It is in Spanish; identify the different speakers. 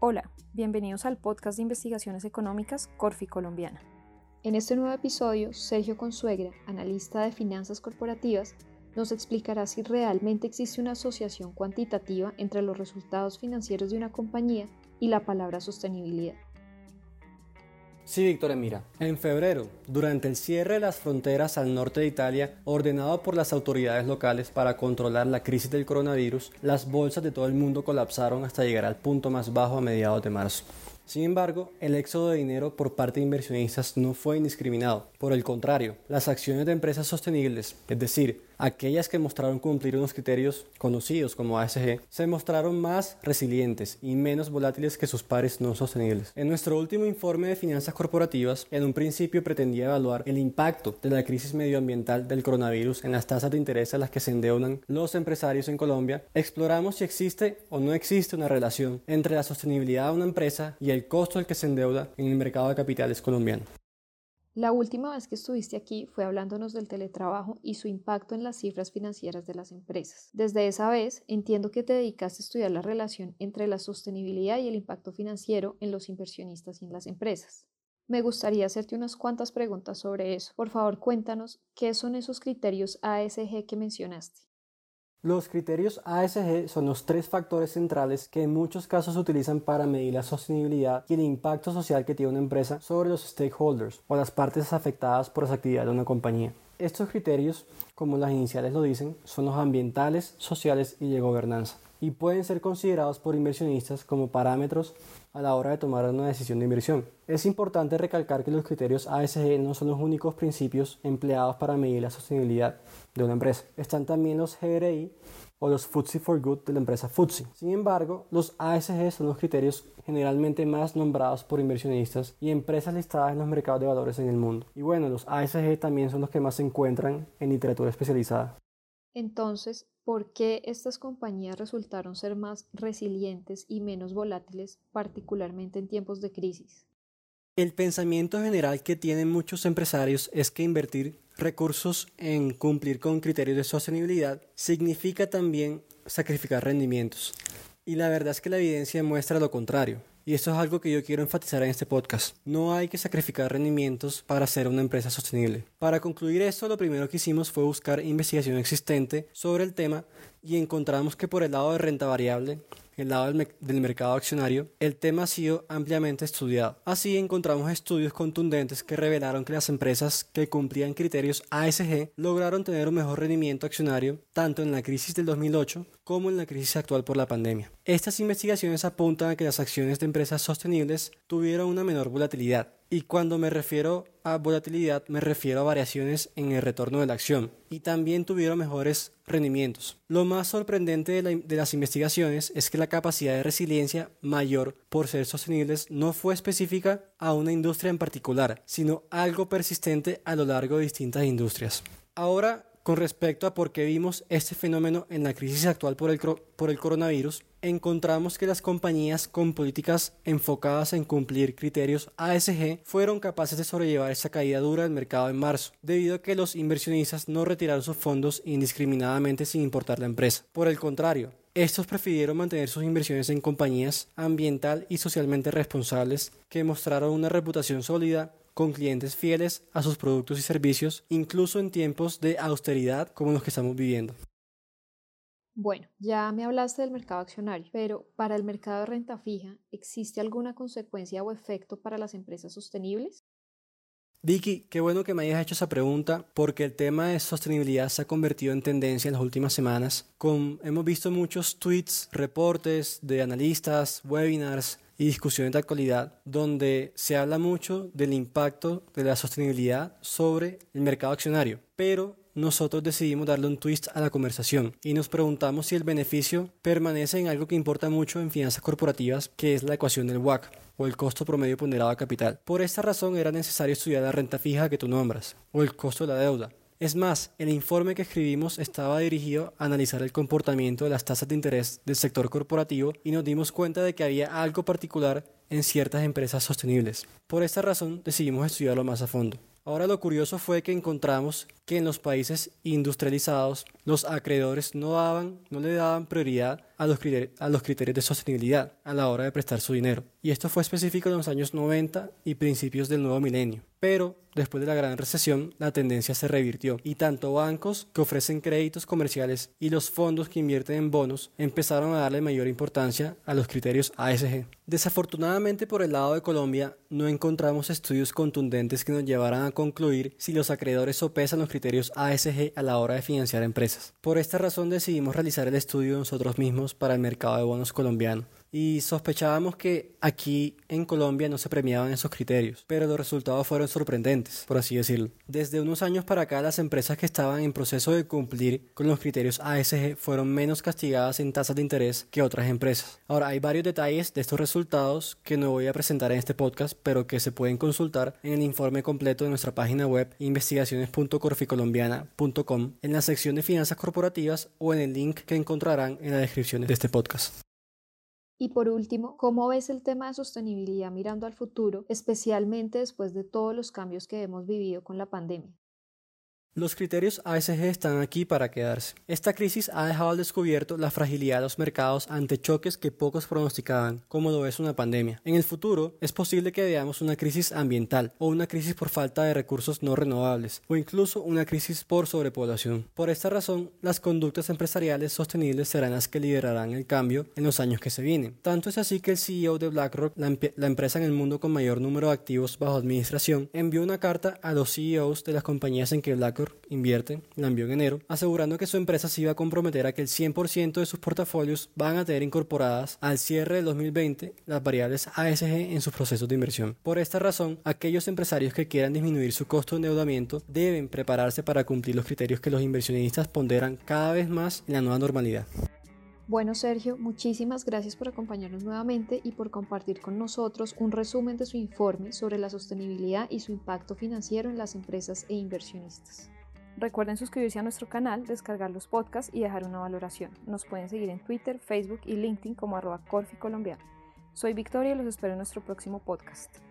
Speaker 1: Hola, bienvenidos al podcast de investigaciones económicas Corfi Colombiana.
Speaker 2: En este nuevo episodio, Sergio Consuegra, analista de finanzas corporativas, nos explicará si realmente existe una asociación cuantitativa entre los resultados financieros de una compañía y la palabra sostenibilidad.
Speaker 3: Sí, Victoria, mira, en febrero, durante el cierre de las fronteras al norte de Italia, ordenado por las autoridades locales para controlar la crisis del coronavirus, las bolsas de todo el mundo colapsaron hasta llegar al punto más bajo a mediados de marzo. Sin embargo, el éxodo de dinero por parte de inversionistas no fue indiscriminado. Por el contrario, las acciones de empresas sostenibles, es decir, aquellas que mostraron cumplir unos criterios conocidos como ASG, se mostraron más resilientes y menos volátiles que sus pares no sostenibles. En nuestro último informe de finanzas corporativas, en un principio pretendía evaluar el impacto de la crisis medioambiental del coronavirus en las tasas de interés a las que se endeudan los empresarios en Colombia, exploramos si existe o no existe una relación entre la sostenibilidad de una empresa y el costo del que se endeuda en el mercado de capitales colombiano.
Speaker 2: La última vez que estuviste aquí fue hablándonos del teletrabajo y su impacto en las cifras financieras de las empresas. Desde esa vez entiendo que te dedicaste a estudiar la relación entre la sostenibilidad y el impacto financiero en los inversionistas y en las empresas. Me gustaría hacerte unas cuantas preguntas sobre eso. Por favor, cuéntanos qué son esos criterios ASG que mencionaste.
Speaker 3: Los criterios ASG son los tres factores centrales que en muchos casos se utilizan para medir la sostenibilidad y el impacto social que tiene una empresa sobre los stakeholders o las partes afectadas por las actividades de una compañía. Estos criterios, como las iniciales lo dicen, son los ambientales, sociales y de gobernanza y pueden ser considerados por inversionistas como parámetros a la hora de tomar una decisión de inversión. Es importante recalcar que los criterios ASG no son los únicos principios empleados para medir la sostenibilidad de una empresa. Están también los GRI o los FTSE for Good de la empresa FTSE. Sin embargo, los ASG son los criterios generalmente más nombrados por inversionistas y empresas listadas en los mercados de valores en el mundo. Y bueno, los ASG también son los que más se encuentran en literatura especializada.
Speaker 2: Entonces, ¿por qué estas compañías resultaron ser más resilientes y menos volátiles, particularmente en tiempos de crisis?
Speaker 3: El pensamiento general que tienen muchos empresarios es que invertir recursos en cumplir con criterios de sostenibilidad significa también sacrificar rendimientos. Y la verdad es que la evidencia muestra lo contrario. Y esto es algo que yo quiero enfatizar en este podcast. No hay que sacrificar rendimientos para ser una empresa sostenible. Para concluir esto, lo primero que hicimos fue buscar investigación existente sobre el tema y encontramos que por el lado de renta variable, el lado del, mercado accionario, el tema ha sido ampliamente estudiado. Así encontramos estudios contundentes que revelaron que las empresas que cumplían criterios ASG lograron tener un mejor rendimiento accionario tanto en la crisis del 2008 como en la crisis actual por la pandemia. Estas investigaciones apuntan a que las acciones de empresas sostenibles tuvieron una menor volatilidad, y cuando me refiero a volatilidad me refiero a variaciones en el retorno de la acción y también tuvieron mejores rendimientos. Lo más sorprendente de, las investigaciones es que la capacidad de resiliencia mayor por ser sostenibles no fue específica a una industria en particular, sino algo persistente a lo largo de distintas industrias. Ahora con respecto a por qué vimos este fenómeno en la crisis actual por el, por el coronavirus, encontramos que las compañías con políticas enfocadas en cumplir criterios ASG fueron capaces de sobrellevar esta caída dura del mercado en marzo, debido a que los inversionistas no retiraron sus fondos indiscriminadamente sin importar la empresa. Por el contrario, estos prefirieron mantener sus inversiones en compañías ambiental y socialmente responsables que mostraron una reputación sólida con clientes fieles a sus productos y servicios, incluso en tiempos de austeridad como los que estamos viviendo.
Speaker 2: Bueno, ya me hablaste del mercado accionario, pero para el mercado de renta fija, ¿existe alguna consecuencia o efecto para las empresas sostenibles?
Speaker 3: Vicky, qué bueno que me hayas hecho esa pregunta porque el tema de sostenibilidad se ha convertido en tendencia en las últimas semanas. Con, hemos visto muchos tweets, reportes de analistas, webinars y discusiones de actualidad donde se habla mucho del impacto de la sostenibilidad sobre el mercado accionario, pero nosotros decidimos darle un twist a la conversación y nos preguntamos si el beneficio permanece en algo que importa mucho en finanzas corporativas, que es la ecuación del WAC o el costo promedio ponderado a capital. Por esta razón era necesario estudiar la renta fija que tú nombras, o el costo de la deuda, es más, el informe que escribimos estaba dirigido a analizar el comportamiento de las tasas de interés del sector corporativo y nos dimos cuenta de que había algo particular en ciertas empresas sostenibles. Por esta razón decidimos estudiarlo más a fondo. Ahora lo curioso fue que encontramos que en los países industrializados los acreedores no, daban, no le daban prioridad a los, a los criterios de sostenibilidad a la hora de prestar su dinero. Y esto fue específico en los años 90 y principios del nuevo milenio. Pero después de la gran recesión, la tendencia se revirtió y tanto bancos que ofrecen créditos comerciales y los fondos que invierten en bonos empezaron a darle mayor importancia a los criterios ASG. Desafortunadamente por el lado de Colombia no encontramos estudios contundentes que nos llevaran a concluir si los acreedores sopesan los criterios ASG a la hora de financiar empresas. Por esta razón decidimos realizar el estudio nosotros mismos para el mercado de bonos colombiano y sospechábamos que aquí en Colombia no se premiaban esos criterios, pero los resultados fueron sorprendentes, por así decirlo. Desde unos años para acá, las empresas que estaban en proceso de cumplir con los criterios ASG fueron menos castigadas en tasas de interés que otras empresas. Ahora, hay varios detalles de estos resultados que no voy a presentar en este podcast, pero que se pueden consultar en el informe completo de nuestra página web investigaciones.corficolombiana.com en la sección de finanzas corporativas o en el link que encontrarán en la descripción de este podcast.
Speaker 2: Y por último, ¿cómo ves el tema de sostenibilidad mirando al futuro, especialmente después de todos los cambios que hemos vivido con la pandemia?
Speaker 3: Los criterios ASG están aquí para quedarse. Esta crisis ha dejado al descubierto la fragilidad de los mercados ante choques que pocos pronosticaban, como lo es una pandemia. En el futuro, es posible que veamos una crisis ambiental o una crisis por falta de recursos no renovables o incluso una crisis por sobrepoblación. Por esta razón, las conductas empresariales sostenibles serán las que liderarán el cambio en los años que se vienen. Tanto es así que el CEO de BlackRock, la, la empresa en el mundo con mayor número de activos bajo administración, envió una carta a los CEOs de las compañías en que BlackRock invierte, la envió en enero, asegurando que su empresa se iba a comprometer a que el 100% de sus portafolios van a tener incorporadas al cierre del 2020 las variables ASG en sus procesos de inversión. Por esta razón, aquellos empresarios que quieran disminuir su costo de endeudamiento deben prepararse para cumplir los criterios que los inversionistas ponderan cada vez más en la nueva normalidad.
Speaker 2: Bueno, Sergio, muchísimas gracias por acompañarnos nuevamente y por compartir con nosotros un resumen de su informe sobre la sostenibilidad y su impacto financiero en las empresas e inversionistas.
Speaker 1: Recuerden suscribirse a nuestro canal, descargar los podcasts y dejar una valoración. Nos pueden seguir en Twitter, Facebook y LinkedIn como arroba Corfi Soy Victoria y los espero en nuestro próximo podcast.